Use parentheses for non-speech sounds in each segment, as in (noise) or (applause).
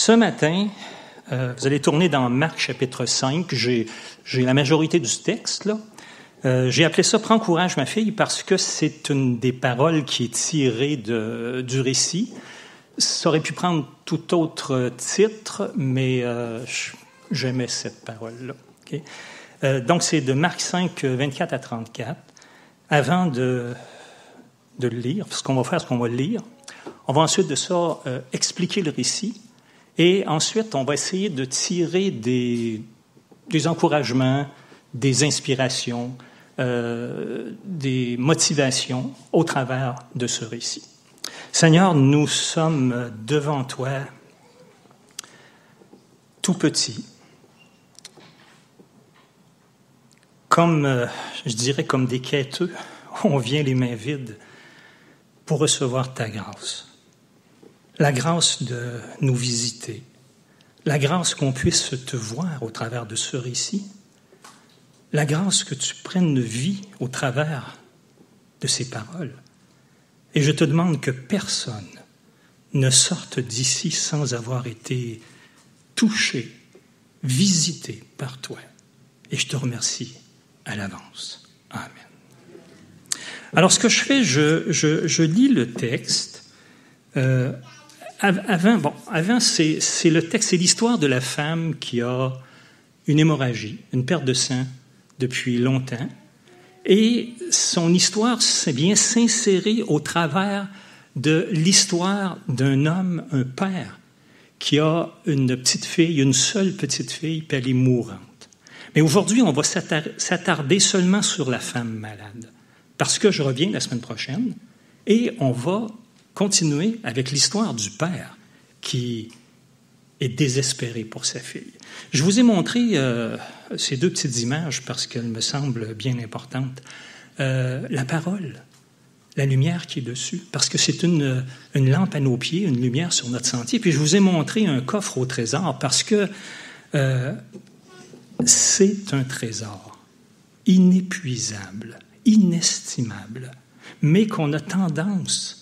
Ce matin, euh, vous allez tourner dans Marc chapitre 5. J'ai la majorité du texte là. Euh, J'ai appelé ça Prends courage ma fille parce que c'est une des paroles qui est tirée du récit. Ça aurait pu prendre tout autre titre, mais euh, j'aimais cette parole-là. Donc c'est de Marc 5, 24 à 34. Avant de, de le lire, ce qu'on va faire, c'est qu'on va lire. On va ensuite de ça expliquer le récit et ensuite, on va essayer de tirer des, encouragements, des inspirations, euh, des motivations au travers de ce récit. Seigneur, nous sommes devant toi tout petits, comme, euh, je dirais, comme des quêteux. On vient les mains vides pour recevoir ta grâce la grâce de nous visiter, la grâce qu'on puisse te voir au travers de ce récit, la grâce que tu prennes vie au travers de ces paroles. Et je te demande que personne ne sorte d'ici sans avoir été touché, visité par toi. Et je te remercie à l'avance. Amen. Alors ce que je fais, je, je, je lis le texte euh, avant, bon, c'est, le texte, c'est l'histoire de la femme qui a une hémorragie, une perte de sang depuis longtemps. Et son histoire bien s'insérer au travers de l'histoire d'un homme, un père, qui a une petite fille, une seule petite fille, puis elle est mourante. Mais aujourd'hui, on va s'attarder seulement sur la femme malade, parce que je reviens la semaine prochaine, et on va continuer avec l'histoire du père qui est désespéré pour sa fille. Je vous ai montré euh, ces deux petites images parce qu'elles me semblent bien importantes. Euh, la parole, la lumière qui est dessus, parce que c'est une, lampe à nos pieds, une lumière sur notre sentier. Puis je vous ai montré un coffre au trésor parce que euh, c'est un trésor inépuisable, inestimable, mais qu'on a tendance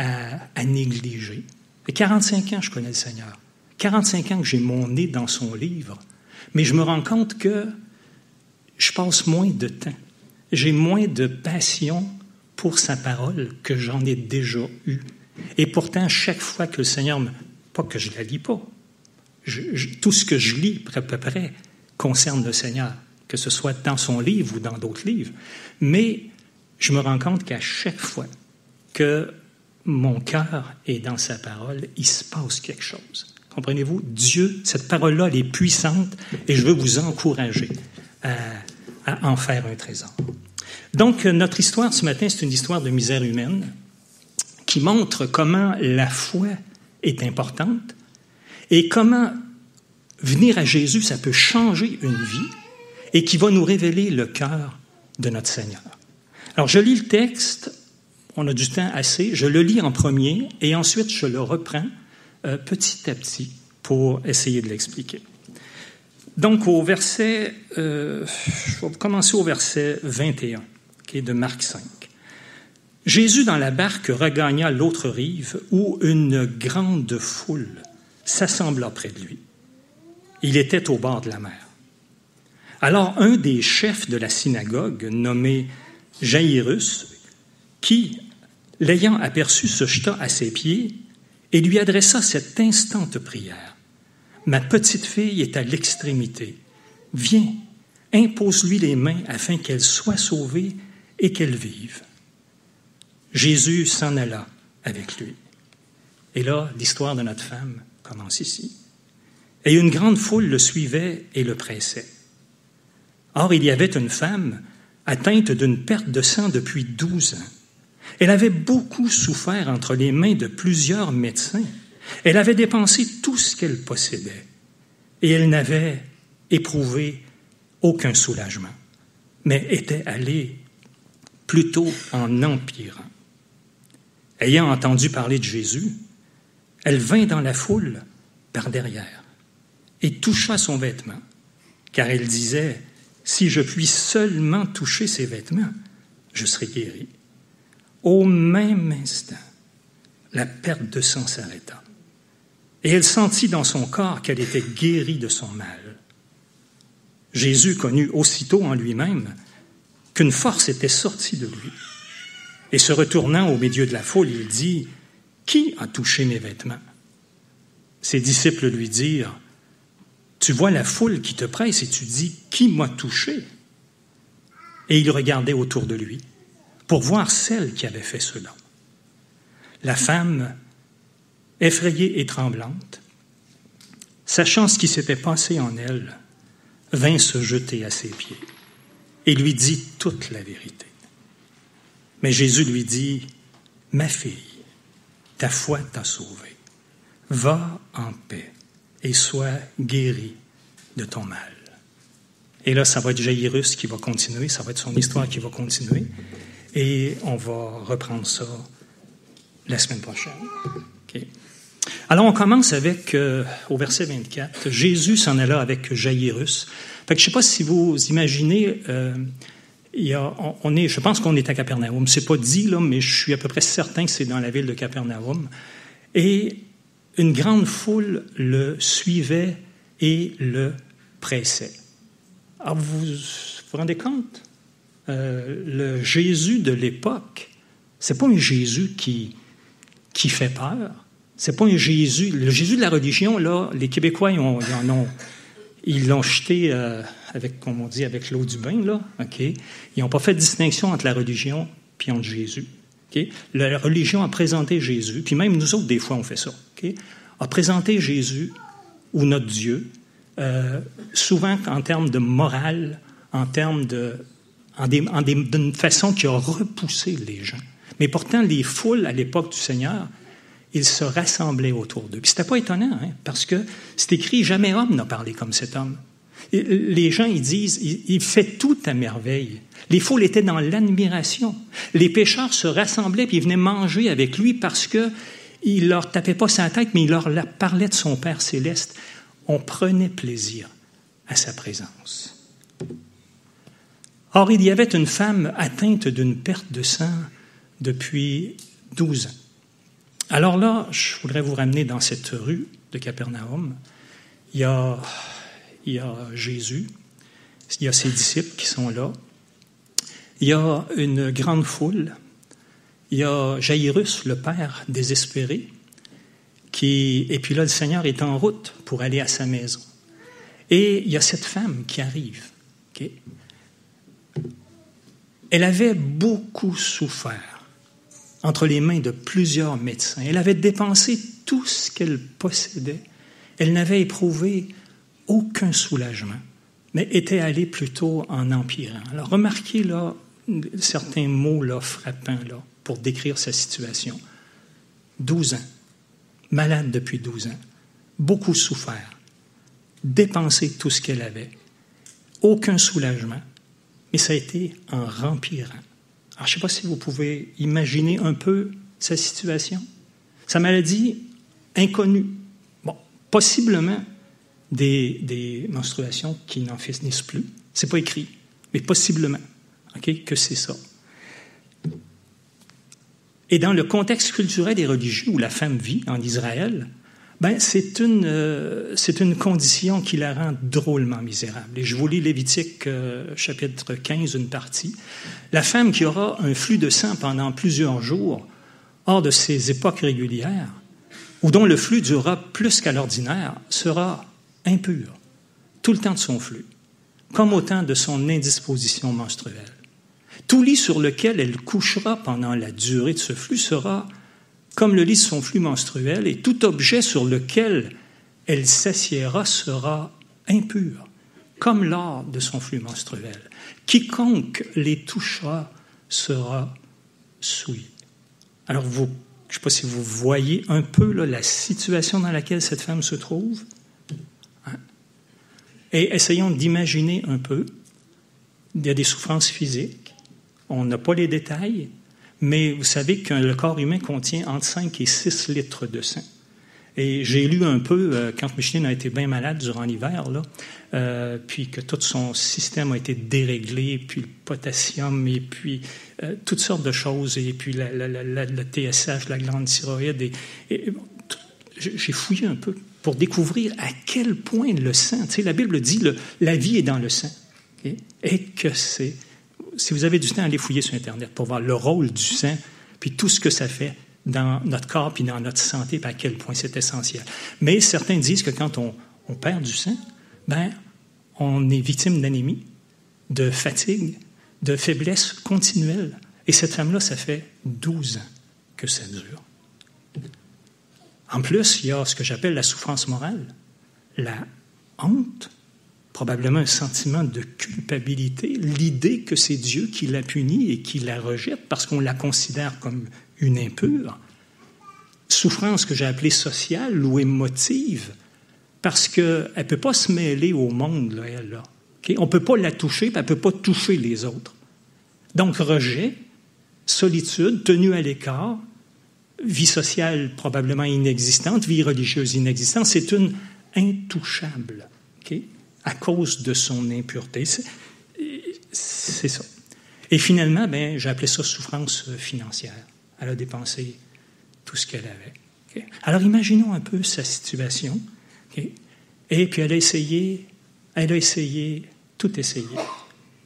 à, négliger. Et 45 ans, je connais le Seigneur. 45 ans que j'ai mon nez dans son livre. Mais je me rends compte que je passe moins de temps. J'ai moins de passion pour sa parole que j'en ai déjà eu. Et pourtant, chaque fois que le Seigneur me... Pas que je la lis pas. tout ce que je lis, à peu près, concerne le Seigneur, que ce soit dans son livre ou dans d'autres livres. Mais je me rends compte qu'à chaque fois que mon cœur est dans sa parole, il se passe quelque chose. Comprenez-vous? Dieu, cette parole-là, elle est puissante et je veux vous encourager à, en faire un trésor. Donc, notre histoire ce matin, c'est une histoire de misère humaine qui montre comment la foi est importante et comment venir à Jésus, ça peut changer une vie et qui va nous révéler le cœur de notre Seigneur. Alors, je lis le texte on a du temps assez. Je le lis en premier et ensuite je le reprends euh, petit à petit pour essayer de l'expliquer. Donc au verset, euh, je vais commencer au verset 21, qui est de Marc 5. Jésus dans la barque regagna l'autre rive où une grande foule s'assembla près de lui. Il était au bord de la mer. Alors un des chefs de la synagogue, nommé Jairus, qui, l'ayant aperçu, se jeta à ses pieds et lui adressa cette instante prière. Ma petite fille est à l'extrémité. Viens, impose-lui les mains afin qu'elle soit sauvée et qu'elle vive. Jésus s'en alla avec lui. Et là, l'histoire de notre femme commence ici. Et une grande foule le suivait et le pressait. Or, il y avait une femme atteinte d'une perte de sang depuis douze ans. Elle avait beaucoup souffert entre les mains de plusieurs médecins. Elle avait dépensé tout ce qu'elle possédait et elle n'avait éprouvé aucun soulagement, mais était allée plutôt en empirant. Ayant entendu parler de Jésus, elle vint dans la foule par derrière et toucha son vêtement, car elle disait, Si je puis seulement toucher ses vêtements, je serai guérie. Au même instant, la perte de sang s'arrêta. et elle sentit dans son corps qu'elle était guérie de son mal. Jésus connut aussitôt en lui-même qu'une force était sortie de lui. Et se retournant au milieu de la foule, il dit, Qui a touché mes vêtements? Ses disciples lui dirent, Tu vois la foule qui te presse et tu dis, Qui m'a touché? Et il regardait autour de lui pour voir celle qui avait fait cela. La femme, effrayée et tremblante, sachant ce qui s'était passé en elle, vint se jeter à ses pieds et lui dit toute la vérité. Mais Jésus lui dit, Ma fille, ta foi t'a sauvée. Va en paix et sois guérie de ton mal. Et là, ça va être Jairus qui va continuer, ça va être son histoire qui va continuer. Et on va reprendre ça la semaine prochaine. Alors, on commence avec, euh, au verset 24, Jésus s'en alla avec Jairus. Fait que je ne sais pas si vous imaginez, euh, il y a, on, est, je pense qu'on est à Capernaum. C'est pas dit, là, mais je suis à peu près certain que c'est dans la ville de Capernaum. Et une grande foule le suivait et le pressait. Alors, vous vous rendez compte? Euh, le Jésus de l'époque, c'est pas un Jésus qui, qui fait peur. C'est pas un Jésus. Le Jésus de la religion, là, les Québécois, ils, ont, ils l'ont jeté euh, avec, comme on dit, avec l'eau du bain, là. OK? Ils n'ont pas fait de distinction entre la religion et entre Jésus. OK? La religion a présenté Jésus, puis même nous autres, des fois, on fait ça. OK? A présenté Jésus ou notre Dieu, euh, souvent en termes de morale, en termes de d'une façon qui a repoussé les gens. Mais pourtant, les foules à l'époque du Seigneur, ils se rassemblaient autour d'eux. Puis c'était pas étonnant, hein, parce que c'est écrit jamais homme n'a parlé comme cet homme. les gens, ils disent, il, fait tout à merveille. Les foules étaient dans l'admiration. Les pécheurs se rassemblaient puis ils venaient manger avec lui parce que il leur tapait pas sa tête, mais il leur parlait de son Père céleste. On prenait plaisir à sa présence. Or, il y avait une femme atteinte d'une perte de sang depuis 12 ans. Alors là, je voudrais vous ramener dans cette rue de Capernaum. Il y a, il y a Jésus, il y a ses disciples qui sont là, il y a une grande foule, il y a Jairus, le père désespéré, qui, et puis là, le Seigneur est en route pour aller à sa maison. Et il y a cette femme qui arrive. Elle avait beaucoup souffert entre les mains de plusieurs médecins. Elle avait dépensé tout ce qu'elle possédait. Elle n'avait éprouvé aucun soulagement, mais était allée plutôt en empirant. Alors remarquez là certains mots là, frappants là, pour décrire sa situation. 12 ans, malade depuis 12 ans, beaucoup souffert, dépensé tout ce qu'elle avait, aucun soulagement, mais ça a été en rempirant. Alors, je ne sais pas si vous pouvez imaginer un peu sa situation. Sa maladie inconnue. Bon, possiblement des, menstruations qui n'en finissent plus. C'est pas écrit, mais possiblement que c'est ça. Et dans le contexte culturel et religieux où la femme vit en Israël, ben, c'est une, euh, c'est une condition qui la rend drôlement misérable. Et je vous lis Lévitique euh, chapitre 15, une partie. La femme qui aura un flux de sang pendant plusieurs jours, hors de ses époques régulières, ou dont le flux durera plus qu'à l'ordinaire, sera impure tout le temps de son flux, comme au temps de son indisposition menstruelle. Tout lit sur lequel elle couchera pendant la durée de ce flux sera comme le lit son flux menstruel, et tout objet sur lequel elle s'assiera sera impur, comme l'or de son flux menstruel. Quiconque les touchera sera souillé. Alors, vous, je ne sais pas si vous voyez un peu la situation dans laquelle cette femme se trouve. Hein? Et essayons d'imaginer un peu. Il y a des souffrances physiques. On n'a pas les détails, mais vous savez que le corps humain contient entre 5 et 6 litres de sang. Et j'ai lu un peu, euh, quand Micheline a été bien malade durant l'hiver, euh, puis que tout son système a été déréglé, puis le potassium, et puis euh, toutes sortes de choses, et puis la, le TSH, la glande thyroïde. J'ai fouillé un peu pour découvrir à quel point le sang, tu sais, la Bible dit le, la vie est dans le sang. Et que c'est. Si vous avez du temps, allez fouiller sur Internet pour voir le rôle du sang, puis tout ce que ça fait dans notre corps, puis dans notre santé, puis à quel point c'est essentiel. Mais certains disent que quand on, perd du sang, ben, on est victime d'anémie, de fatigue, de faiblesse continuelle. Et cette femme-là, ça fait 12 ans que ça dure. En plus, il y a ce que j'appelle la souffrance morale, la honte, probablement un sentiment de culpabilité, l'idée que c'est Dieu qui la punit et qui la rejette parce qu'on la considère comme une impure. Souffrance que j'ai appelée sociale ou émotive, parce qu'elle ne peut pas se mêler au monde, elle. Là. On ne peut pas la toucher, elle ne peut pas toucher les autres. Donc, rejet, solitude, tenue à l'écart, vie sociale probablement inexistante, vie religieuse inexistante, c'est une intouchable, à cause de son impureté. C'est ça. Et finalement, ben, j'ai appelé ça souffrance financière. Elle a dépensé tout ce qu'elle avait. Alors imaginons un peu sa situation. Et puis elle a essayé, elle a essayé, tout essayé.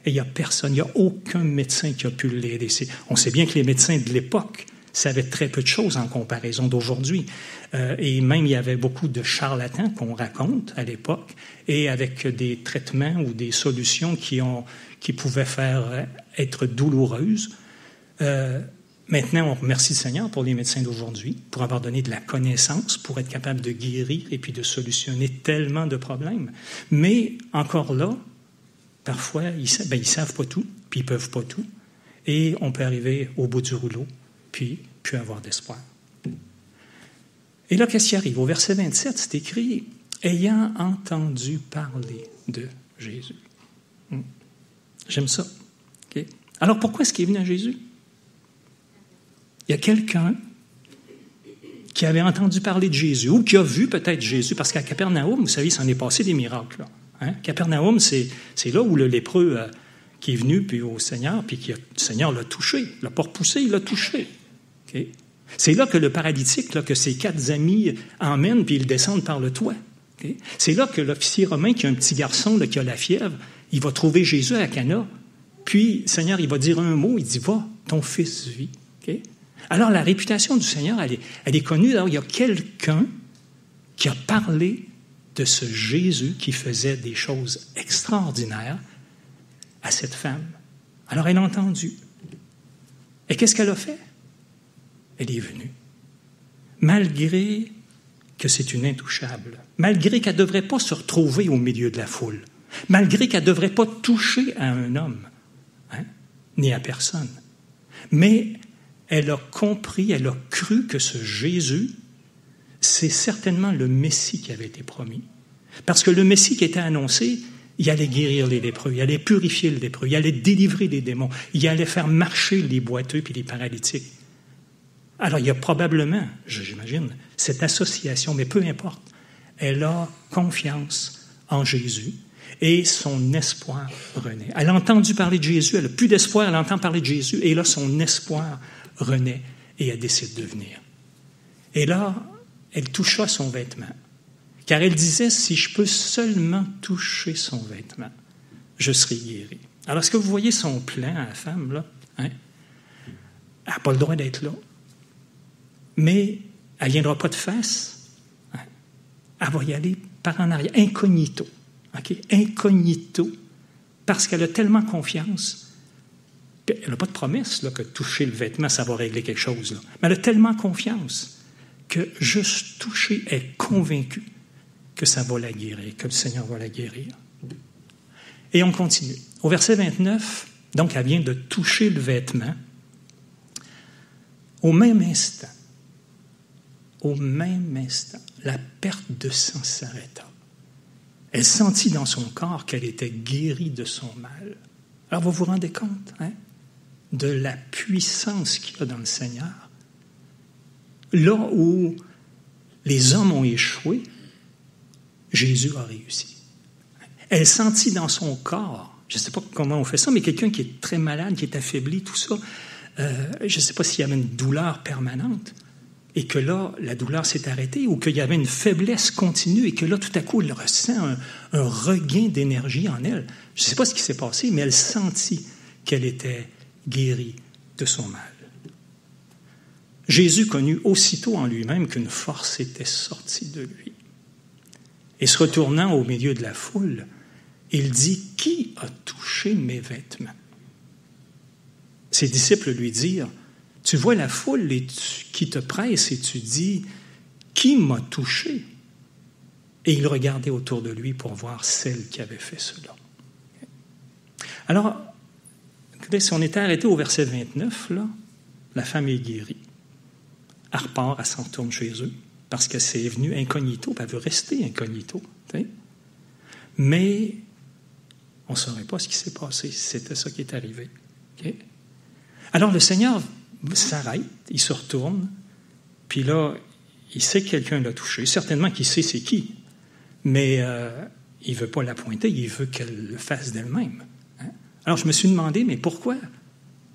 Et il n'y a personne, il n'y a aucun médecin qui a pu l'aider. On sait bien que les médecins de l'époque savaient très peu de choses en comparaison d'aujourd'hui. Euh, et même, il y avait beaucoup de charlatans qu'on raconte à l'époque, et avec des traitements ou des solutions qui, ont, qui pouvaient faire être douloureuses. Euh, Maintenant, on remercie le Seigneur pour les médecins d'aujourd'hui, pour avoir donné de la connaissance, pour être capable de guérir et puis de solutionner tellement de problèmes. Mais encore là, parfois, ils ne ben, savent pas tout, puis ils peuvent pas tout. Et on peut arriver au bout du rouleau, puis avoir d'espoir. Et là, qu'est-ce qui arrive? Au verset 27, c'est écrit Ayant entendu parler de Jésus. Hmm. J'aime ça. Alors pourquoi est-ce qu'il est venu à Jésus? il y a quelqu'un qui avait entendu parler de Jésus ou qui a vu peut-être Jésus, parce qu'à Capernaum, vous savez, il s'en est passé des miracles. Hein? Capernaum, c'est, là où le lépreux euh, qui est venu puis au Seigneur, puis qui le Seigneur l'a touché, l'a pas repoussé, il l'a touché. C'est là que le paralytique, que ses quatre amis emmènent, puis ils descendent par le toit. C'est là que l'officier romain, qui a un petit garçon qui a la fièvre, il va trouver Jésus à Cana, puis Seigneur, il va dire un mot, il dit, va, ton fils vit. Alors la réputation du Seigneur, elle est, connue. il y a quelqu'un qui a parlé de ce Jésus qui faisait des choses extraordinaires à cette femme. Alors elle a entendu. Et qu'est-ce qu'elle a fait? Elle est venue. Malgré que c'est une intouchable, malgré qu'elle ne devrait pas se retrouver au milieu de la foule, malgré qu'elle ne devrait pas toucher à un homme, hein, ni à personne. Mais elle a compris, elle a cru que ce Jésus, c'est certainement le Messie qui avait été promis. Parce que le Messie qui était annoncé, il allait guérir les lépreux, il allait purifier les lépreux, il allait délivrer les démons, il allait faire marcher les boiteux et les paralytiques. Alors il y a probablement, j'imagine, cette association, mais peu importe, elle a confiance en Jésus et son espoir renaît. Elle a entendu parler de Jésus, elle n'a plus d'espoir, elle entend parler de Jésus et là son espoir renaît et elle décide de venir. Et là, elle toucha son vêtement, car elle disait, si je peux seulement toucher son vêtement, je serai guérie. Alors, est-ce que vous voyez son plan à la femme, là? Hein? Elle n'a pas le droit d'être là. Mais elle ne viendra pas de face. Elle va y aller par en arrière, incognito. Incognito, parce qu'elle a tellement confiance elle n'a pas de promesse là, que toucher le vêtement, ça va régler quelque chose. Mais elle a tellement confiance que juste toucher, est convaincue que ça va la guérir, que le Seigneur va la guérir. Et on continue. Au verset 29, donc elle vient de toucher le vêtement. Au même instant, au même instant, la perte de sang s'arrêta. Elle sentit dans son corps qu'elle était guérie de son mal. Alors vous vous rendez compte, hein? de la puissance qu'il y a dans le Seigneur? Là où les hommes ont échoué, Jésus a réussi. Elle sentit dans son corps, je ne sais pas comment on fait ça, mais quelqu'un qui est très malade, qui est affaibli, tout ça, euh, je ne sais pas s'il y avait une douleur permanente, et que là, la douleur s'est arrêtée ou qu'il y avait une faiblesse continue et que là, tout à coup, elle ressent un, un regain d'énergie en elle. Je ne sais pas ce qui s'est passé, mais elle sentit qu'elle était guérie de son mal. Jésus connut aussitôt en lui-même qu'une force était sortie de lui. Et se retournant au milieu de la foule, il dit, Qui a touché mes vêtements Ses disciples lui dirent, Tu vois la foule qui te presse et tu dis, Qui m'a touché Et il regardait autour de lui pour voir celle qui avait fait cela. Alors, si on était arrêté au verset 29, là, la femme est guérie. Elle repart, elle s'en retourne chez eux parce que c'est venu incognito, elle veut rester incognito. Mais on ne saurait pas ce qui s'est passé c'était ça qui est arrivé. Alors le Seigneur s'arrête, il se retourne, puis là, il sait que quelqu'un l'a touché. Certainement qu'il sait c'est qui, mais euh, il ne veut pas la pointer, il veut qu'elle le fasse d'elle-même. Hein. Alors je me suis demandé, mais pourquoi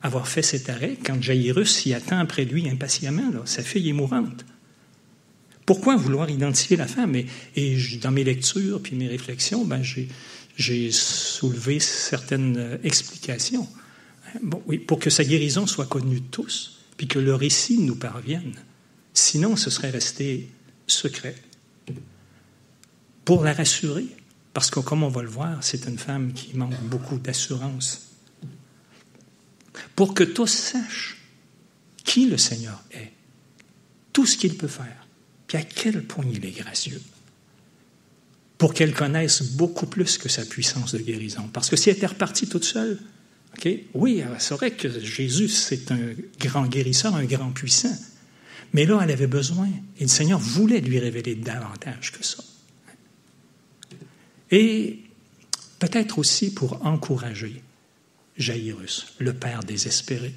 avoir fait cet arrêt quand Jairus s'y attend après lui impatiemment? Sa fille est mourante. Pourquoi vouloir identifier la femme? Et, dans mes lectures puis mes réflexions, ben, j'ai soulevé certaines euh, explications. Pour que sa guérison soit connue de tous, puis que le récit nous parvienne. Sinon, ce serait resté secret. Pour la rassurer, parce que comme on va le voir, c'est une femme qui manque beaucoup d'assurance. Pour que tous sachent qui le Seigneur est, tout ce qu'il peut faire puis à quel point il est gracieux, pour qu'elle connaisse beaucoup plus que sa puissance de guérison. Parce que si elle était repartie toute seule, oui, c'est vrai que Jésus, c'est un grand guérisseur, un grand puissant. Mais là, elle avait besoin, et le Seigneur voulait lui révéler davantage que ça. Et peut-être aussi pour encourager Jairus, le père désespéré.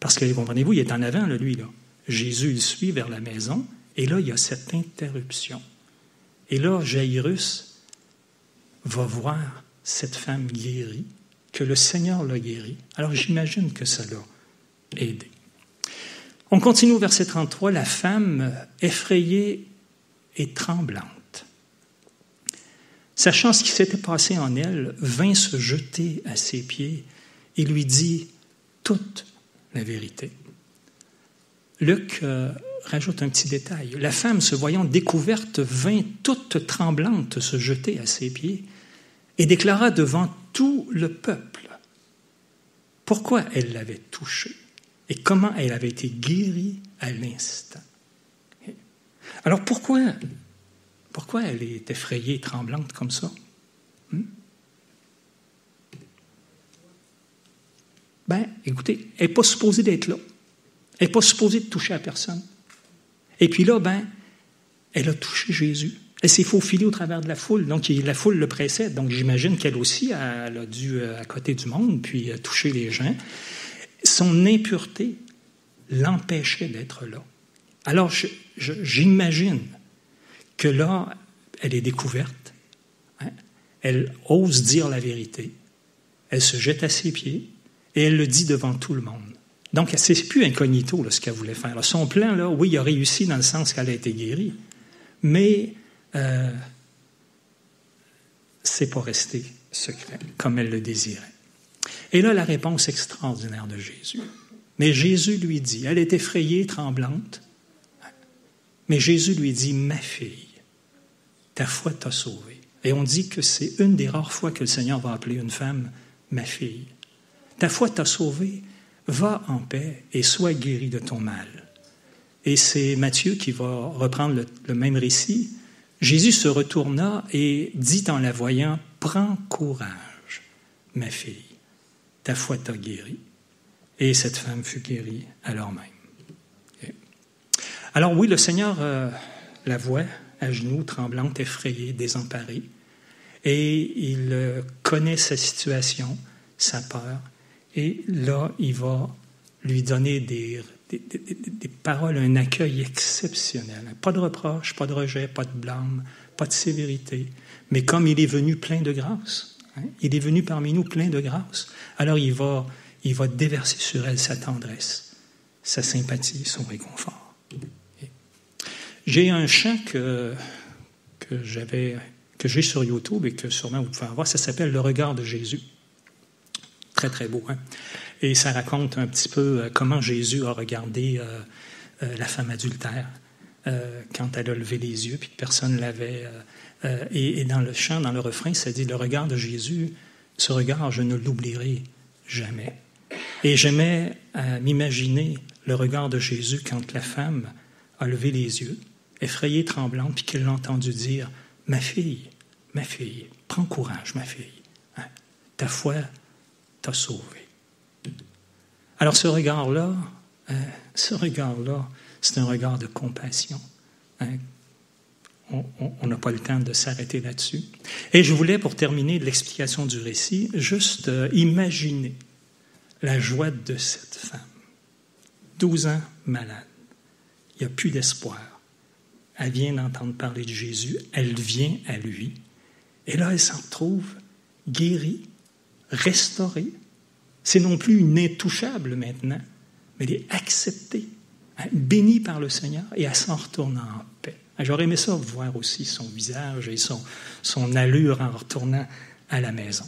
Parce que, comprenez-vous, il est en avant, lui, là. Jésus, il suit vers la maison, et là, il y a cette interruption. Et là, Jairus va voir cette femme guérie, le Seigneur l'a guérie. Alors j'imagine que ça l'a aidé. On continue au verset 33, la femme effrayée et tremblante. Sachant ce qui s'était passé en elle, vint se jeter à ses pieds et lui dit toute la vérité. Luc euh, rajoute un petit détail. La femme, se voyant découverte, vint toute tremblante se jeter à ses pieds et déclara devant tout le peuple pourquoi elle l'avait touché et comment elle avait été guérie à l'instant? Alors pourquoi, pourquoi elle est effrayée et tremblante comme ça? Hmm? Ben, écoutez, elle n'est pas supposée d'être là. Elle n'est pas supposée de toucher à personne. Et puis là, ben, elle a touché Jésus. Elle s'est faufilée au travers de la foule. Donc, la foule le précède. Donc, j'imagine qu'elle aussi, elle a dû, euh, à côté du monde, puis euh, toucher les gens. Son impureté l'empêchait d'être là. Alors, j'imagine que là, elle est découverte. Hein. Elle ose dire la vérité. Elle se jette à ses pieds et elle le dit devant tout le monde. Donc, c'est plus incognito ce qu'elle voulait faire. Son plan, là, oui, il a réussi dans le sens qu'elle a été guérie, mais euh, c'est pas resté secret comme elle le désirait. Et là, la réponse extraordinaire de Jésus. Mais Jésus lui dit, elle est effrayée, tremblante, mais Jésus lui dit, ma fille, ta foi t'a sauvée. Et on dit que c'est une des rares fois que le Seigneur va appeler une femme ma fille. Ta foi t'a sauvée, Va en paix et sois guéri de ton mal. Et c'est Matthieu qui va reprendre le, même récit. Jésus se retourna et dit en la voyant, Prends courage, ma fille, ta foi t'a guéri. Et cette femme fut guérie alors même. Alors oui, le Seigneur euh, la voit à genoux, tremblante, effrayée, désemparée, et il euh, connaît sa situation, sa peur, et là, il va lui donner des, des, paroles, un accueil exceptionnel. Pas de reproche, pas de rejet, pas de blâme, pas de sévérité. Mais comme il est venu plein de grâce, hein, il est venu parmi nous plein de grâce, alors il va, il va déverser sur elle sa tendresse, sa sympathie, son réconfort. J'ai un chant que, que j'avais que j'ai sur YouTube et que sûrement vous pouvez voir, ça s'appelle Le regard de Jésus. Très, très beau. Hein? Et ça raconte un petit peu euh, comment Jésus a regardé euh, euh, la femme adultère quand elle a levé les yeux, puis que personne ne l'avait. Et, dans le chant, dans le refrain, ça dit Le regard de Jésus, ce regard, je ne l'oublierai jamais. Et j'aimais m'imaginer le regard de Jésus quand la femme a levé les yeux, effrayée, tremblante, puis qu'elle l'a entendu dire Ma fille, ma fille, prends courage, ma fille. Hein, ta foi t'a sauvé. Alors ce regard-là, hein, ce regard-là, c'est un regard de compassion. Hein. On n'a pas le temps de s'arrêter là-dessus. Et je voulais, pour terminer l'explication du récit, juste euh, imaginer la joie de cette femme. 12 ans malade. Il n'y a plus d'espoir elle vient d'entendre parler de Jésus, elle vient à lui, et là, elle s'en trouve guérie, restaurée. C'est non plus une intouchable maintenant, mais elle est acceptée, hein, bénie par le Seigneur, et elle s'en retourne en paix. Ah, j'aurais aimé ça voir aussi son visage et son, son allure en retournant à la maison.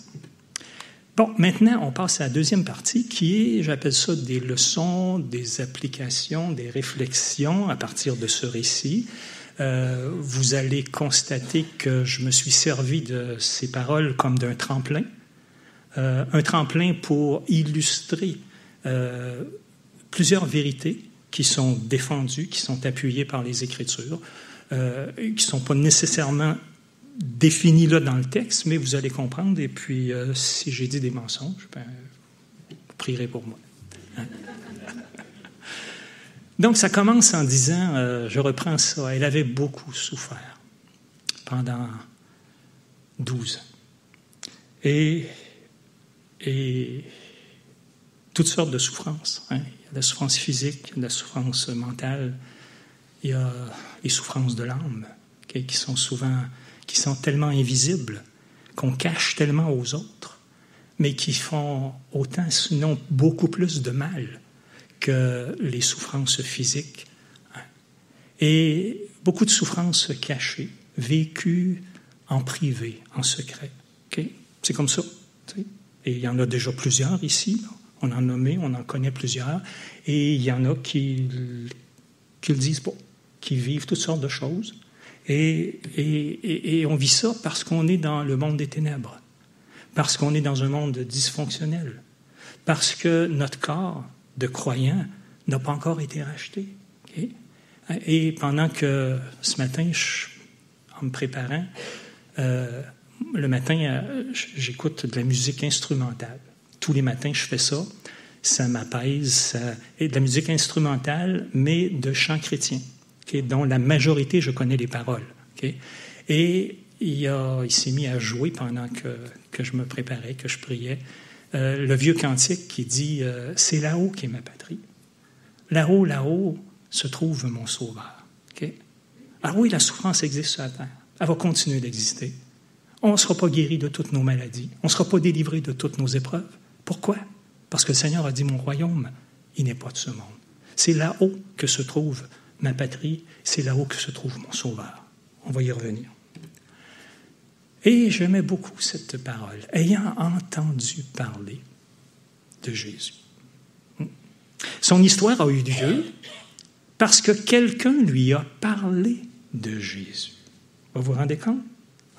Bon, maintenant, on passe à la deuxième partie qui est, j'appelle ça des leçons, des applications, des réflexions à partir de ce récit. Euh, vous allez constater que je me suis servi de ces paroles comme d'un tremplin, euh, un tremplin pour illustrer euh, plusieurs vérités qui sont défendues, qui sont appuyées par les Écritures, qui ne sont pas nécessairement définies là dans le texte, mais vous allez comprendre. Et puis, si j'ai dit des mensonges, ben, vous prierez pour moi. Hein? (laughs) Donc ça commence en disant, euh, je reprends ça, elle avait beaucoup souffert pendant 12 ans. Et, et toutes sortes de souffrances. Hein. Il y a la souffrance physique, la souffrance mentale, il y a les souffrances de l'âme, qui sont souvent, qui sont tellement invisibles, qu'on cache tellement aux autres, mais qui font autant, sinon beaucoup plus de mal que les souffrances physiques. Hein. Et beaucoup de souffrances cachées, vécues en privé, en secret. C'est comme ça. Et il y en a déjà plusieurs ici. On en a on en connaît plusieurs. Et il y en a qui le disent pas, qui vivent toutes sortes de choses. Et, et, et on vit ça parce qu'on est dans le monde des ténèbres, parce qu'on est dans un monde dysfonctionnel, parce que notre corps de croyants n'a pas encore été racheté. Et pendant que ce matin, en me préparant, euh, le matin, euh, j'écoute de la musique instrumentale. Tous les matins, je fais ça. Ça m'apaise. Et de la musique instrumentale, mais de chants chrétiens, dont la majorité, je connais les paroles. Et il, s'est mis à jouer pendant que, je me préparais, que je priais. Euh, le vieux cantique qui dit euh, C'est là-haut qui est ma patrie. Là-haut, là-haut se trouve mon sauveur. Alors oui, la souffrance existe sur la terre. Elle va continuer d'exister. On ne sera pas guéri de toutes nos maladies. On ne sera pas délivré de toutes nos épreuves. Pourquoi? Parce que le Seigneur a dit Mon royaume, il n'est pas de ce monde. C'est là-haut que se trouve ma patrie. C'est là-haut que se trouve mon sauveur. On va y revenir. Et j'aimais beaucoup cette parole, ayant entendu parler de Jésus. Son histoire a eu lieu parce que quelqu'un lui a parlé de Jésus. Vous vous rendez compte?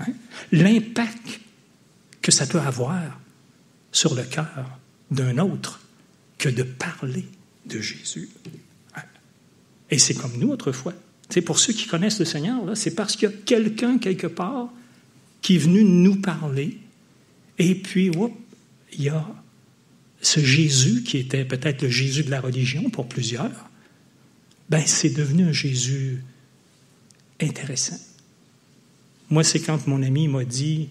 Hein? L'impact que ça peut avoir sur le cœur d'un autre que de parler de Jésus. Hein? Et c'est comme nous autrefois. C'est pour ceux qui connaissent le Seigneur, c'est parce qu'il y a quelqu'un quelque part qui est venu nous parler. Et puis, il y a ce Jésus qui était peut-être le Jésus de la religion pour plusieurs. Ben, c'est devenu un Jésus intéressant. Moi, c'est quand mon ami m'a dit,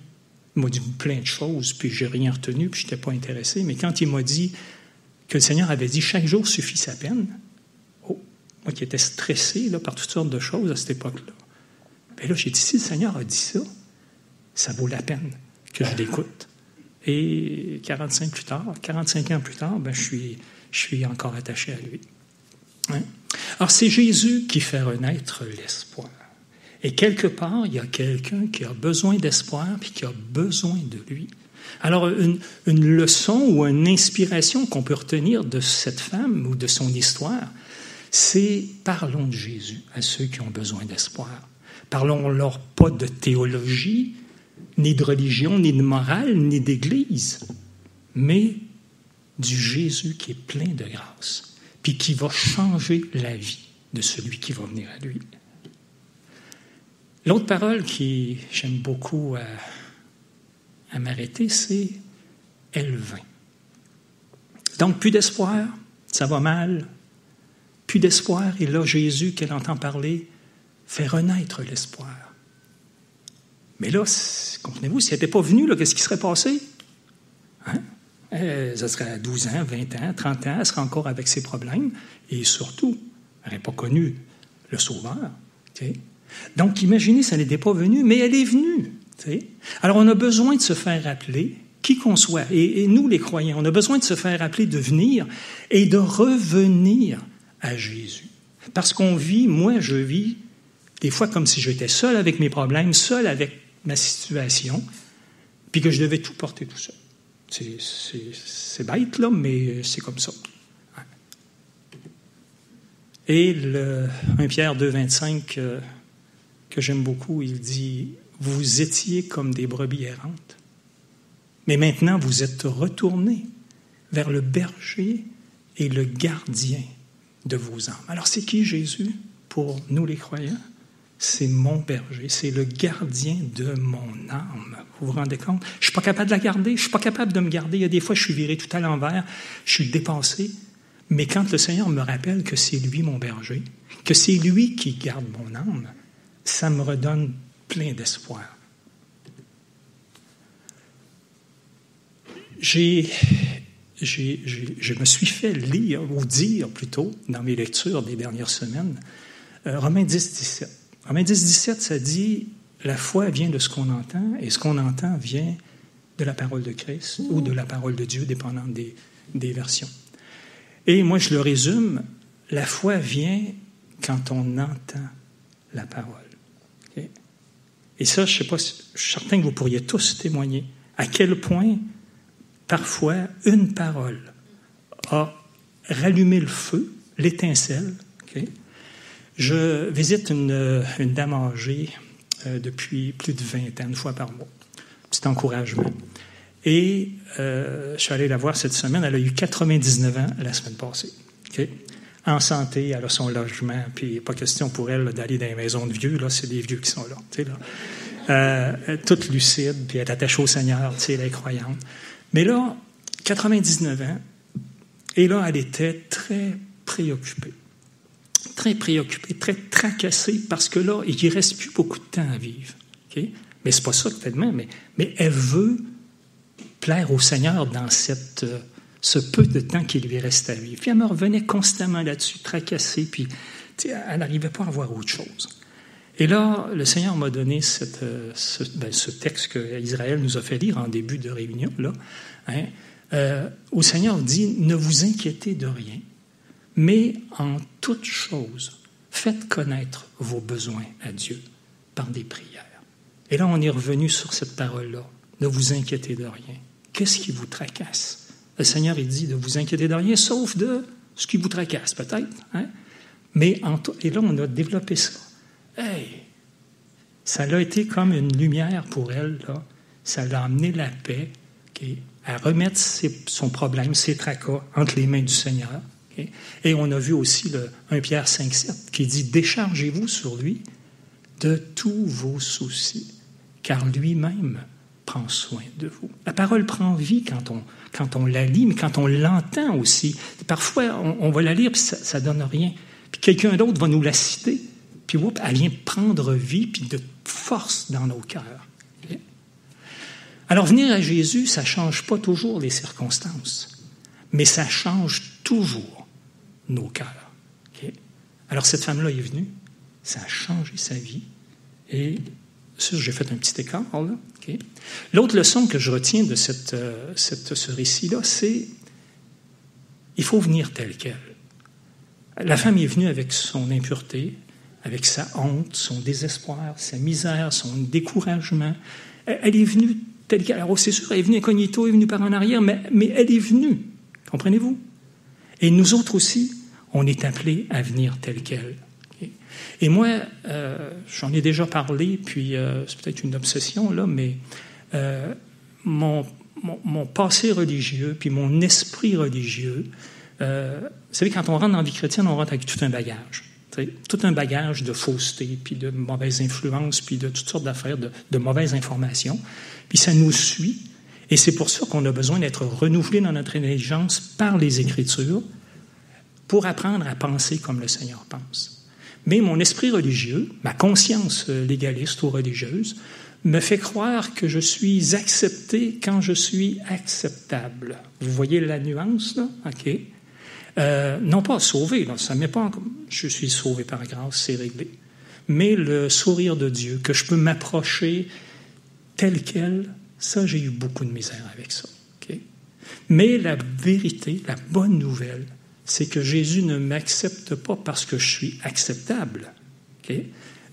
m'a dit plein de choses, puis j'ai rien retenu, puis je n'étais pas intéressé. Mais quand il m'a dit que le Seigneur avait dit chaque jour suffit sa peine, oh, moi qui étais stressé là, par toutes sortes de choses à cette époque-là, ben là, j'ai dit si le Seigneur a dit ça, ça vaut la peine que je l'écoute. Et 45 plus tard, 45 ans plus tard, ben, je, suis, je suis encore attaché à lui. Hein? Alors c'est Jésus qui fait renaître l'espoir. Et quelque part, il y a quelqu'un qui a besoin d'espoir puis qui a besoin de lui. Alors une, une leçon ou une inspiration qu'on peut retenir de cette femme ou de son histoire, c'est parlons de Jésus à ceux qui ont besoin d'espoir. Parlons-leur pas de théologie, ni de religion, ni de morale, ni d'église, mais du Jésus qui est plein de grâce, puis qui va changer la vie de celui qui va venir à lui. L'autre parole qui j'aime beaucoup à, m'arrêter, c'est vint. Donc, plus d'espoir, ça va mal, plus d'espoir, et là, Jésus, qu'elle entend parler, fait renaître l'espoir. Mais là, comprenez-vous, si elle n'était pas venue, qu'est-ce qui serait passé? Hein? Elle, ça serait à 12 ans, 20 ans, 30 ans, elle serait encore avec ses problèmes, et surtout, elle n'aurait pas connu le Sauveur. Donc, imaginez, ça n'était pas venu, mais elle est venue. Alors, on a besoin de se faire rappeler, qui qu'on soit, et, nous, les croyants, on a besoin de se faire rappeler de venir et de revenir à Jésus. Parce qu'on vit, moi, je vis des fois comme si j'étais seul avec mes problèmes, seul avec ma situation, puis que je devais tout porter tout seul. C'est bête, là, mais c'est comme ça. Et le 1 Pierre 2, 25, euh, que j'aime beaucoup, il dit Vous étiez comme des brebis errantes, mais maintenant vous êtes retournés vers le berger et le gardien de vos âmes. Alors, c'est qui Jésus pour nous les croyants? C'est mon berger, c'est le gardien de mon âme. Vous vous rendez compte? Je suis pas capable de la garder, je suis pas capable de me garder. Il y a des fois, je suis viré tout à l'envers, je suis dépassé. Mais quand le Seigneur me rappelle que c'est lui mon berger, que c'est lui qui garde mon âme, ça me redonne plein d'espoir. J'ai, je me suis fait lire, ou dire plutôt, dans mes lectures des dernières semaines, euh, Romains 10, 17. Romains 10, 17, ça dit la foi vient de ce qu'on entend et ce qu'on entend vient de la parole de Christ ou de la parole de Dieu, dépendant des, des versions. Et moi, je le résume la foi vient quand on entend la parole. Et ça, je sais pas, je suis certain que vous pourriez tous témoigner à quel point parfois une parole a rallumé le feu, l'étincelle, je visite une, dame âgée euh, depuis plus de 20 ans, une fois par mois. Petit encouragement. Et euh, je suis allé la voir cette semaine. Elle a eu 99 ans la semaine passée. En santé, elle a son logement, puis pas question pour elle d'aller dans les maisons de vieux. Là, c'est des vieux qui sont là. là. Euh, toute lucide, puis elle est attachée au Seigneur, elle est croyante. Mais là, 99 ans, et là, elle était très préoccupée très préoccupée, très tracassée, parce que là, il ne reste plus beaucoup de temps à vivre. Mais c'est pas ça tellement, mais, mais elle veut plaire au Seigneur dans cette, euh, ce peu de temps qu'il lui reste à vivre. Puis elle me revenait constamment là-dessus, tracassée, puis elle n'arrivait pas à voir autre chose. Et là, le Seigneur m'a donné euh, ben, ce, texte que Israël nous a fait lire en début de réunion. Là, hein, euh, le Seigneur dit, ne vous inquiétez de rien, mais en toute chose, faites connaître vos besoins à Dieu par des prières. Et là, on est revenu sur cette parole-là. Ne vous inquiétez de rien. Qu'est-ce qui vous tracasse? Le Seigneur, il dit de vous inquiéter de rien, sauf de ce qui vous tracasse, peut-être. Hein? Mais et là, on a développé ça. Ça a été comme une lumière pour elle. Ça l'a amené la paix à remettre son problème, ses tracas entre les mains du Seigneur. Et on a vu aussi le 1 Pierre 5, 7 qui dit Déchargez-vous sur lui de tous vos soucis, car lui-même prend soin de vous. La parole prend vie quand on, quand on la lit, mais quand on l'entend aussi. Parfois, on, va la lire, puis ça ne donne rien. Puis quelqu'un d'autre va nous la citer, puis elle vient prendre vie, puis de force dans nos cœurs. Alors, venir à Jésus, ça ne change pas toujours les circonstances, mais ça change toujours nos cœurs. Alors cette femme-là est venue, ça a changé sa vie, et j'ai fait un petit écart là. L'autre leçon que je retiens de cette, euh, ce récit-là, c'est il faut venir tel quel. La femme est venue avec son impureté, avec sa honte, son désespoir, sa misère, son découragement. Elle est venue telle qu'elle. Alors, c'est sûr, elle est venue incognito, elle est venue par en arrière, mais, mais elle est venue. Comprenez-vous? Et nous autres aussi, on est appelés à venir tel qu'elle. Et moi, euh, j'en ai déjà parlé, puis euh, c'est peut-être une obsession, là, mais euh, mon, passé religieux, puis mon esprit religieux, vous savez, quand on rentre dans la vie chrétienne, on rentre avec tout un bagage. Tout un bagage de fausseté, puis de mauvaises influences, puis de toutes sortes d'affaires, de, de mauvaises informations. Puis ça nous suit. Et c'est pour ça qu'on a besoin d'être renouvelé dans notre intelligence par les Écritures pour apprendre à penser comme le Seigneur pense. Mais mon esprit religieux, ma conscience euh, légaliste ou religieuse, me fait croire que je suis accepté quand je suis acceptable. Vous voyez la nuance, là? OK. Euh, non pas sauvé, ça ne pas je suis sauvé par grâce, c'est réglé. Mais le sourire de Dieu, que je peux m'approcher tel quel, ça, j'ai eu beaucoup de misère avec ça. Mais la vérité, la bonne nouvelle, c'est que Jésus ne m'accepte pas parce que je suis acceptable,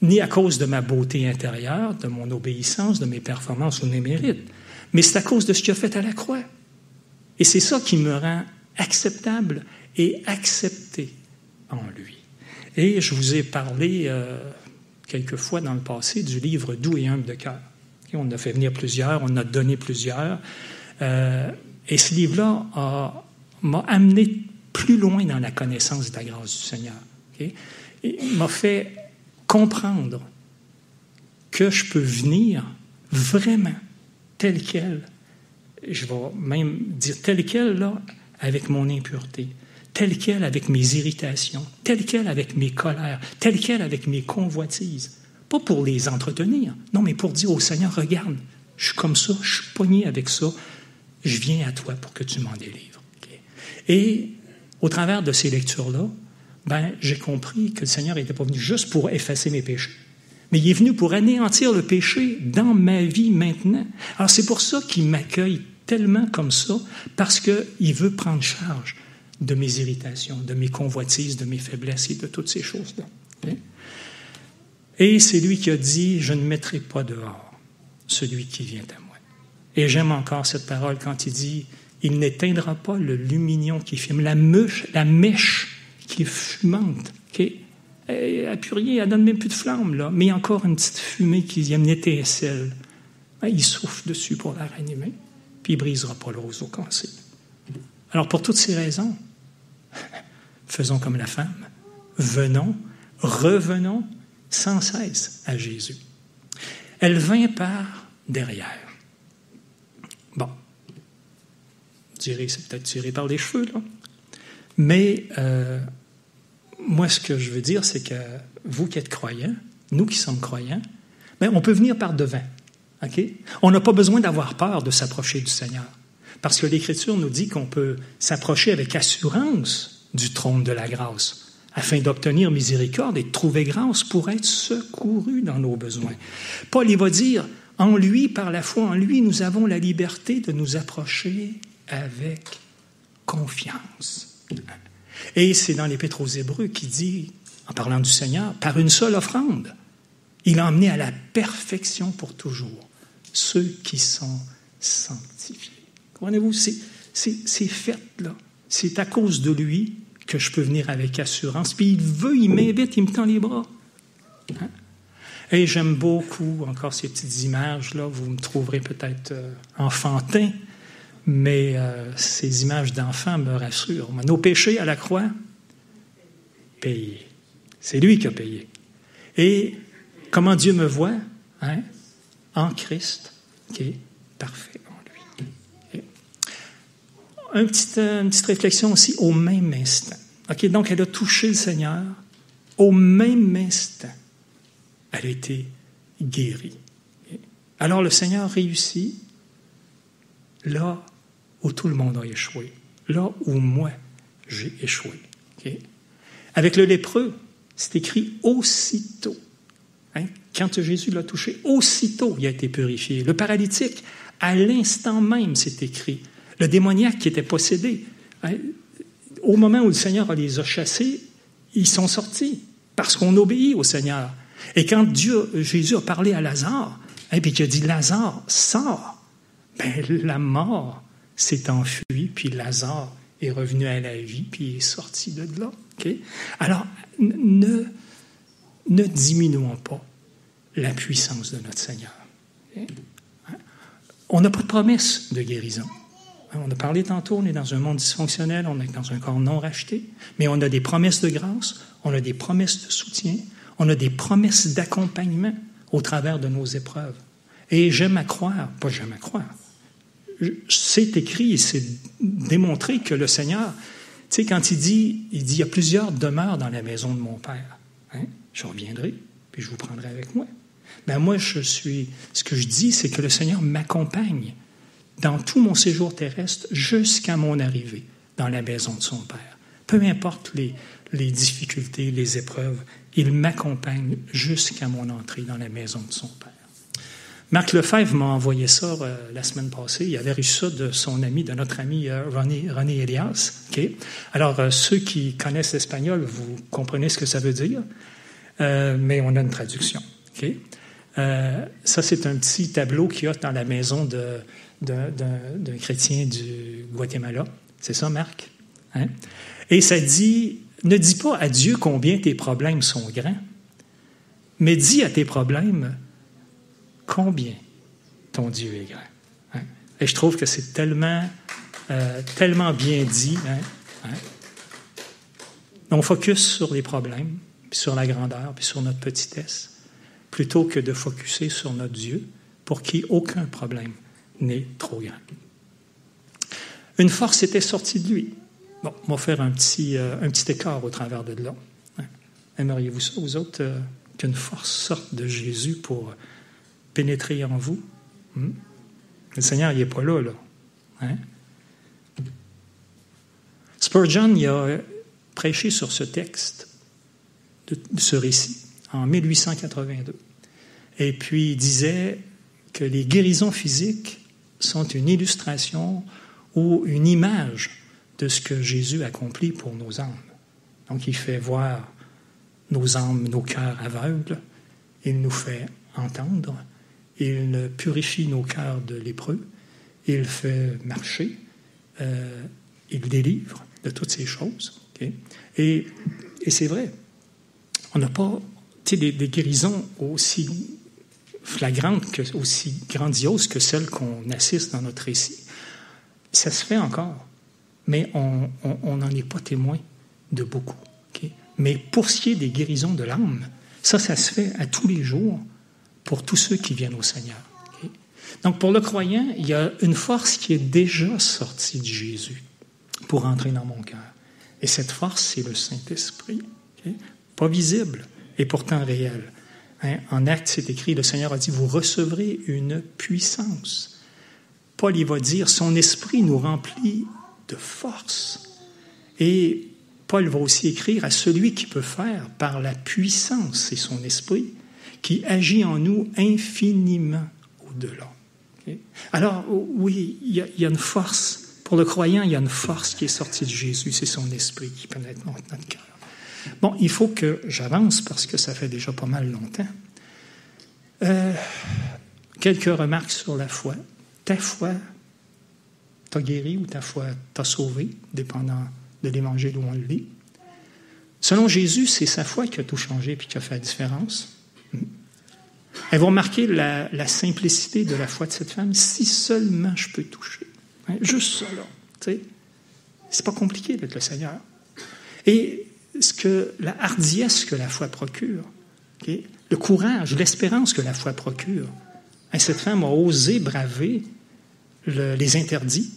ni à cause de ma beauté intérieure, de mon obéissance, de mes performances ou de mes mérites, mais c'est à cause de ce qu'il a fait à la croix. Et c'est ça qui me rend acceptable et accepté en lui. Et je vous ai parlé euh, quelquefois dans le passé du livre Doux et humble de cœur. on en a fait venir plusieurs, on a donné plusieurs. Euh, et ce livre-là m'a amené plus loin dans la connaissance de la grâce du Seigneur. Il m'a fait comprendre que je peux venir vraiment tel quel, je vais même dire tel quel, là, avec mon impureté, tel quel avec mes irritations, tel quel avec mes colères, tel quel avec mes convoitises. Pas pour les entretenir, non, mais pour dire au Seigneur, regarde, je suis comme ça, je suis pogné avec ça, je viens à toi pour que tu m'en délivres. Et au travers de ces lectures-là, ben, j'ai compris que le Seigneur n'était pas venu juste pour effacer mes péchés, mais il est venu pour anéantir le péché dans ma vie maintenant. Alors c'est pour ça qu'il m'accueille tellement comme ça, parce qu'il veut prendre charge de mes irritations, de mes convoitises, de mes faiblesses et de toutes ces choses-là. Et c'est lui qui a dit, je ne mettrai pas dehors celui qui vient à moi. Et j'aime encore cette parole quand il dit, il n'éteindra pas le lumignon qui fume, la, mèche qui est fumante. Okay? Elle n'a plus rien, donne même plus de flamme, là, mais encore une petite fumée qui a une étincelle. Ben, il souffle dessus pour la ranimer, puis il brisera pas le roseau cassé. Alors, pour toutes ces raisons, (laughs) faisons comme la femme, venons, revenons sans cesse à Jésus. Elle vint par derrière. Bon, c'est peut-être tiré par les cheveux. Mais euh, moi, ce que je veux dire, c'est que vous qui êtes croyants, nous qui sommes croyants, ben, on peut venir par devant. OK? On n'a pas besoin d'avoir peur de s'approcher du Seigneur. Parce que l'Écriture nous dit qu'on peut s'approcher avec assurance du trône de la grâce, afin d'obtenir miséricorde et de trouver grâce pour être secouru dans nos besoins. Paul, il va dire, en lui, par la foi en lui, nous avons la liberté de nous approcher avec confiance. Et c'est dans l'Épître aux Hébreux qui dit, en parlant du Seigneur, par une seule offrande, il a emmené à la perfection pour toujours ceux qui sont sanctifiés. Comprenez-vous? C'est fait là. C'est à cause de lui que je peux venir avec assurance. Puis il veut, il m'invite, il me tend les bras. Hein? Et j'aime beaucoup encore ces petites images-là. Vous me trouverez peut-être euh, enfantin, mais euh, ces images d'enfants me rassurent. Nos péchés à la croix, payés. C'est lui qui a payé. Et comment Dieu me voit hein? En Christ, qui est parfait en lui. une petite réflexion aussi au même instant. donc, elle a touché le Seigneur. Au même instant, elle a été guérie. Alors, le Seigneur réussit là où tout le monde a échoué, là où moi j'ai échoué. Avec le lépreux, c'est écrit aussitôt. Hein? Quand Jésus l'a touché, aussitôt il a été purifié. Le paralytique, à l'instant même, c'est écrit. Le démoniaque qui était possédé, hein? au moment où le Seigneur les a chassés, ils sont sortis parce qu'on obéit au Seigneur. Et quand Dieu, Jésus a parlé à Lazare, hein, puis qu'il a dit Lazare, sors, ben, la mort s'est enfuie, puis Lazare est revenu à la vie, puis est sorti de là. Alors, ne, ne diminuons pas la puissance de notre Seigneur. Hein? On n'a pas de promesse de guérison. Hein, on a parlé tantôt, on est dans un monde dysfonctionnel, on est dans un corps non racheté, mais on a des promesses de grâce, on a des promesses de soutien, on a des promesses d'accompagnement au travers de nos épreuves. Et j'aime à croire, pas j'aime à croire, c'est écrit, c'est démontré que le Seigneur, tu sais, quand il dit, il dit, il y a plusieurs demeures dans la maison de mon Père. Hein? Je reviendrai, puis je vous prendrai avec moi. Ben moi, je suis, ce que je dis, c'est que le Seigneur m'accompagne dans tout mon séjour terrestre jusqu'à mon arrivée dans la maison de son Père. Peu importe les difficultés, les épreuves, il m'accompagne jusqu'à mon entrée dans la maison de son Père. Marc Lefebvre m'a envoyé ça euh, la semaine passée. Il avait reçu ça de son ami, de notre ami euh, René, René, Elias. Alors, euh, ceux qui connaissent l'espagnol, vous comprenez ce que ça veut dire, mais on a une traduction. ça, c'est un petit tableau qu'il y a dans la maison d'un chrétien du Guatemala. C'est ça, Marc? Hein? Et ça dit, ne dis pas à Dieu combien tes problèmes sont grands, mais dis à tes problèmes combien ton Dieu est grand. Hein? Et je trouve que c'est tellement, euh, tellement bien dit. Hein? hein? On focus sur les problèmes, puis sur la grandeur, puis sur notre petitesse, plutôt que de focuser sur notre Dieu, pour qui aucun problème n'est trop grand. Une force était sortie de lui. Bon, on va faire un petit, euh, écart au travers de là. Aimeriez-vous ça, vous autres, euh, qu'une force sorte de Jésus pour pénétrer en vous. Hmm? Le Seigneur, il n'est pas là, là. Hein? Spurgeon il a prêché sur ce texte, ce récit, en 1882. Et puis il disait que les guérisons physiques sont une illustration ou une image de ce que Jésus accomplit pour nos âmes. Donc il fait voir nos âmes, nos cœurs aveugles, il nous fait entendre, il purifie nos cœurs de lépreux, il fait marcher, euh, il délivre de toutes ces choses. Et, c'est vrai, on n'a pas des, guérisons aussi flagrantes, aussi grandioses que celles qu'on assiste dans notre récit. Ça se fait encore, mais on n'en est pas témoin de beaucoup. Mais pour ce qui est des guérisons de l'âme, ça, ça se fait à tous les jours pour tous ceux qui viennent au Seigneur. Donc pour le croyant, il y a une force qui est déjà sortie de Jésus pour entrer dans mon cœur. Et cette force, c'est le Saint-Esprit. Pas visible et pourtant réel. Hein, en acte, c'est écrit, le Seigneur a dit, vous recevrez une puissance. Paul, il va dire, son esprit nous remplit de force. Et Paul va aussi écrire à celui qui peut faire par la puissance, c'est son esprit, qui agit en nous infiniment au-delà. Alors, oui, il y, a, une force. Pour le croyant, il y a une force qui est sortie de Jésus, c'est son esprit qui pénètre notre cœur. Bon, il faut que j'avance parce que ça fait déjà pas mal longtemps. Euh, quelques remarques sur la foi. Ta foi t'a guéri ou ta foi t'a sauvé, dépendant de l'évangile où on le lit? Selon Jésus, c'est sa foi qui a tout changé et qui a fait la différence. Elle va remarquer la, simplicité de la foi de cette femme? Si seulement je peux toucher. Hein, juste ça, là. C'est pas compliqué d'être le Seigneur. Et ce que la hardiesse que la foi procure, le courage, l'espérance que la foi procure, hein, cette femme a osé braver les interdits,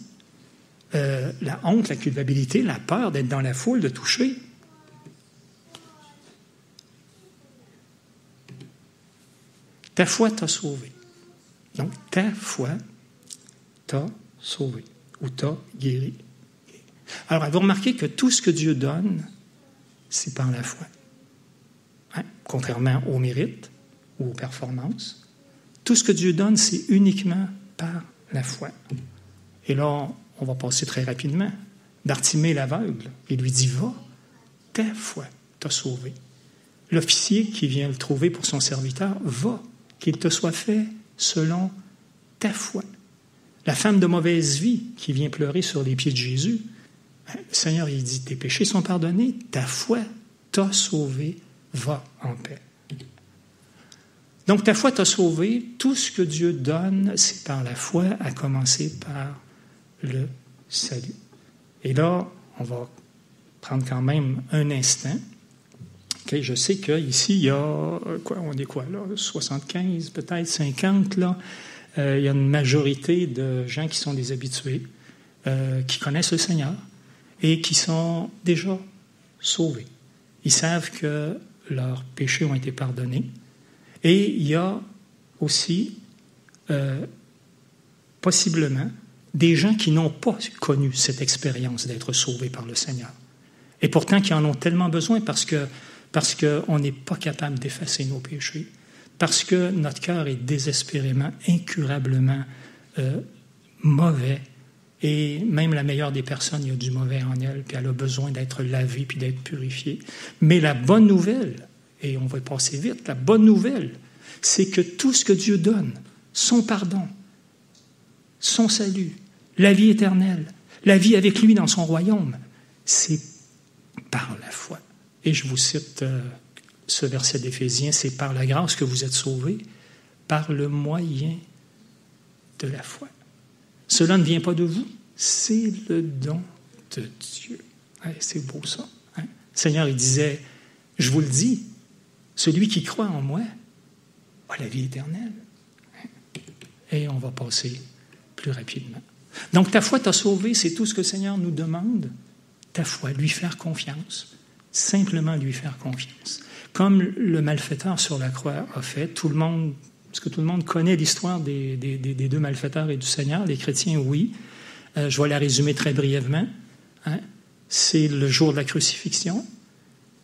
euh, la honte, la culpabilité, la peur d'être dans la foule, de toucher. Ta foi t'a sauvé. Donc, ta foi t'a sauvé ou t'a guéri. Alors, vous remarquez que tout ce que Dieu donne, c'est par la foi? Hein? Contrairement au mérite ou aux performances, tout ce que Dieu donne, c'est uniquement par la foi. Et là, on va passer très rapidement. Bartimée l'aveugle, il lui dit Va, ta foi t'a sauvé. L'officier qui vient le trouver pour son serviteur, va, qu'il te soit fait selon ta foi. La femme de mauvaise vie qui vient pleurer sur les pieds de Jésus, le Seigneur, il dit, tes péchés sont pardonnés, ta foi t'a sauvé, va en paix. Donc ta foi t'a sauvé, tout ce que Dieu donne, c'est par la foi, à commencer par le salut. Et là, on va prendre quand même un instant. Je sais qu'ici, il y a, quoi, on est quoi là, 75, peut-être 50, là. Euh, il y a une majorité de gens qui sont des habitués, euh, qui connaissent le Seigneur et qui sont déjà sauvés. Ils savent que leurs péchés ont été pardonnés. Et il y a aussi, euh, possiblement, des gens qui n'ont pas connu cette expérience d'être sauvés par le Seigneur. Et pourtant qui en ont tellement besoin parce que parce qu'on n'est pas capable d'effacer nos péchés, parce que notre cœur est désespérément, incurablement euh, mauvais, et même la meilleure des personnes, il y a du mauvais en elle, puis elle a besoin d'être lavée puis d'être purifiée. Mais la bonne nouvelle, et on va passer vite, la bonne nouvelle, c'est que tout ce que Dieu donne, son pardon, son salut, la vie éternelle, la vie avec lui dans son royaume, c'est par la foi. Et je vous cite euh, ce verset d'Éphésiens, c'est par la grâce que vous êtes sauvés, par le moyen de la foi. Cela ne vient pas de vous, c'est le don de Dieu. c'est beau ça. Hein? Seigneur, il disait, je vous le dis, celui qui croit en moi a la vie éternelle. Et on va passer plus rapidement. Donc ta foi t'a sauvé, c'est tout ce que le Seigneur nous demande. Ta foi, lui faire confiance, simplement lui faire confiance. Comme le malfaiteur sur la croix a fait, tout le monde, parce que tout le monde connaît l'histoire des, deux malfaiteurs et du Seigneur, les chrétiens, oui. Euh, je vais la résumer très brièvement. Hein. C'est le jour de la crucifixion,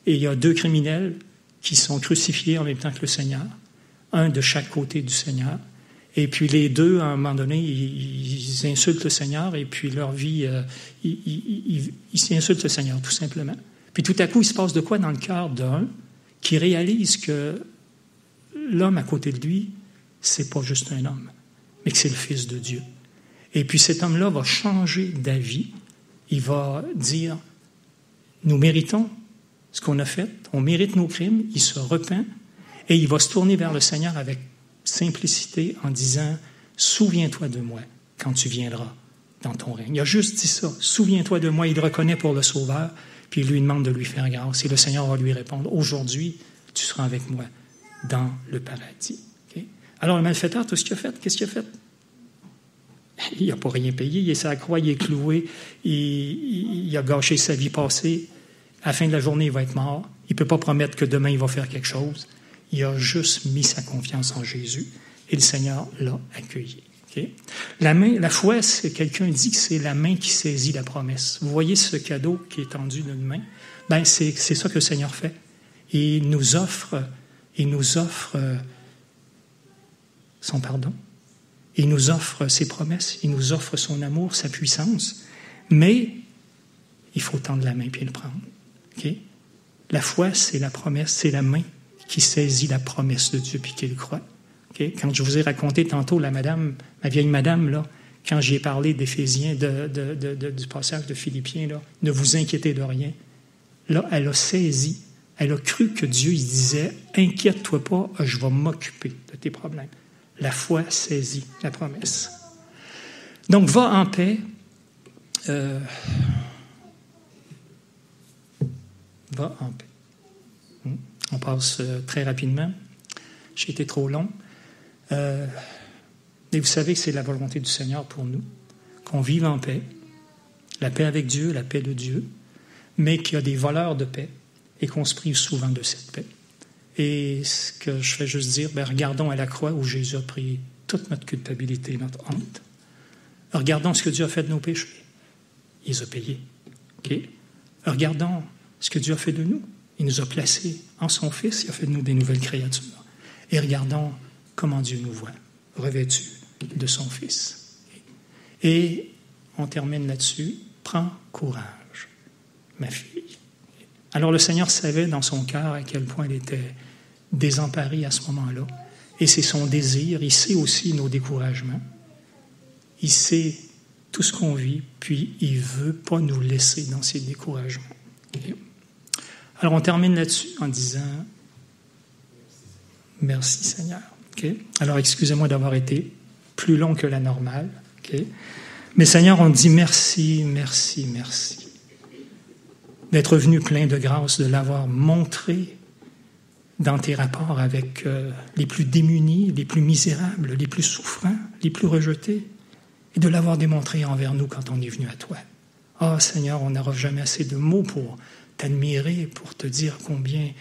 et il y a deux criminels qui sont crucifiés en même temps que le Seigneur, un de chaque côté du Seigneur. Et puis les deux, à un moment donné, ils, insultent le Seigneur et puis leur vie, euh, ils, insultent le Seigneur, tout simplement. Puis tout à coup, il se passe de quoi dans le cœur d'un qui réalise que l'homme à côté de lui, c'est pas juste un homme, mais que c'est le Fils de Dieu. Et puis cet homme-là va changer d'avis. Il va dire, nous méritons ce qu'on a fait, on mérite nos crimes, il se repent et il va se tourner vers le Seigneur avec simplicité en disant, souviens-toi de moi quand tu viendras dans ton règne. Il a juste dit ça, souviens-toi de moi, il le reconnaît pour le Sauveur, puis il lui demande de lui faire grâce. Et le Seigneur va lui répondre, aujourd'hui, tu seras avec moi dans le paradis. Alors le malfaiteur, tout ce qu'il a fait, qu'est-ce qu'il a fait? (laughs) Il n'a pas rien payé, il est à la croix, il est cloué, il, il a gâché sa vie passée, à la fin de la journée, il va être mort. Il ne peut pas promettre que demain, il va faire quelque chose. Il a juste mis sa confiance en Jésus et le Seigneur l'a accueilli. La, main, la foi, c'est quelqu'un dit que c'est la main qui saisit la promesse. Vous voyez ce cadeau qui est tendu d'une main? Ben, c'est, ça que le Seigneur fait. Il nous offre, il nous offre euh, son pardon. Il nous offre ses promesses. Il nous offre son amour, sa puissance. Mais il faut tendre la main puis le prendre. La foi, c'est la promesse, c'est la main qui saisit la promesse de Dieu puis qui le croit. Quand je vous ai raconté tantôt la madame, ma vieille madame, là, quand j'y ai parlé d'Éphésiens, du passage de Philippiens, ne vous inquiétez de rien. Là, elle a saisi, elle a cru que Dieu il disait Inquiète-toi pas, je vais m'occuper de tes problèmes. La foi saisit la promesse. Donc, va en paix. Euh, va en paix. Hmm? On passe euh, très rapidement. J'ai été trop long. Euh, et vous savez que c'est la volonté du Seigneur pour nous, qu'on vive en paix, la paix avec Dieu, la paix de Dieu, mais qu'il y a des voleurs de paix et qu'on se prive souvent de cette paix. Et ce que je fais juste dire, ben, regardons à la croix où Jésus a pris toute notre culpabilité, notre honte. Regardons ce que Dieu a fait de nos péchés. Il les a payés. Regardons ce que Dieu a fait de nous. Il nous a placés en son Fils, il a fait de nous des nouvelles créatures. Et regardons comment Dieu nous voit, revêtus de son Fils. Et on termine là-dessus. Prends courage, ma fille. Alors le Seigneur savait dans son cœur à quel point il était désemparé à ce moment-là. Et c'est son désir. Il sait aussi nos découragements. Il sait tout ce qu'on vit, puis il veut pas nous laisser dans ces découragements. Alors on termine là-dessus en disant Merci Seigneur. Alors excusez-moi d'avoir été plus long que la normale. Mais Seigneur, on dit merci, merci, merci. D'être venu plein de grâce, de l'avoir montré dans tes rapports avec euh, les plus démunis, les plus misérables, les plus souffrants, les plus rejetés, et de l'avoir démontré envers nous quand on est venu à toi. oh, Seigneur, on n'aura jamais assez de mots pour t'admirer, pour te dire combien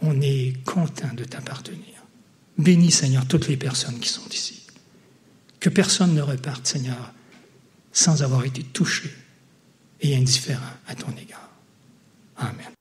on est content de t'appartenir. Bénis, Seigneur, toutes les personnes qui sont ici. Que personne ne reparte, Seigneur, sans avoir été touché et indifférent à ton égard. Amen.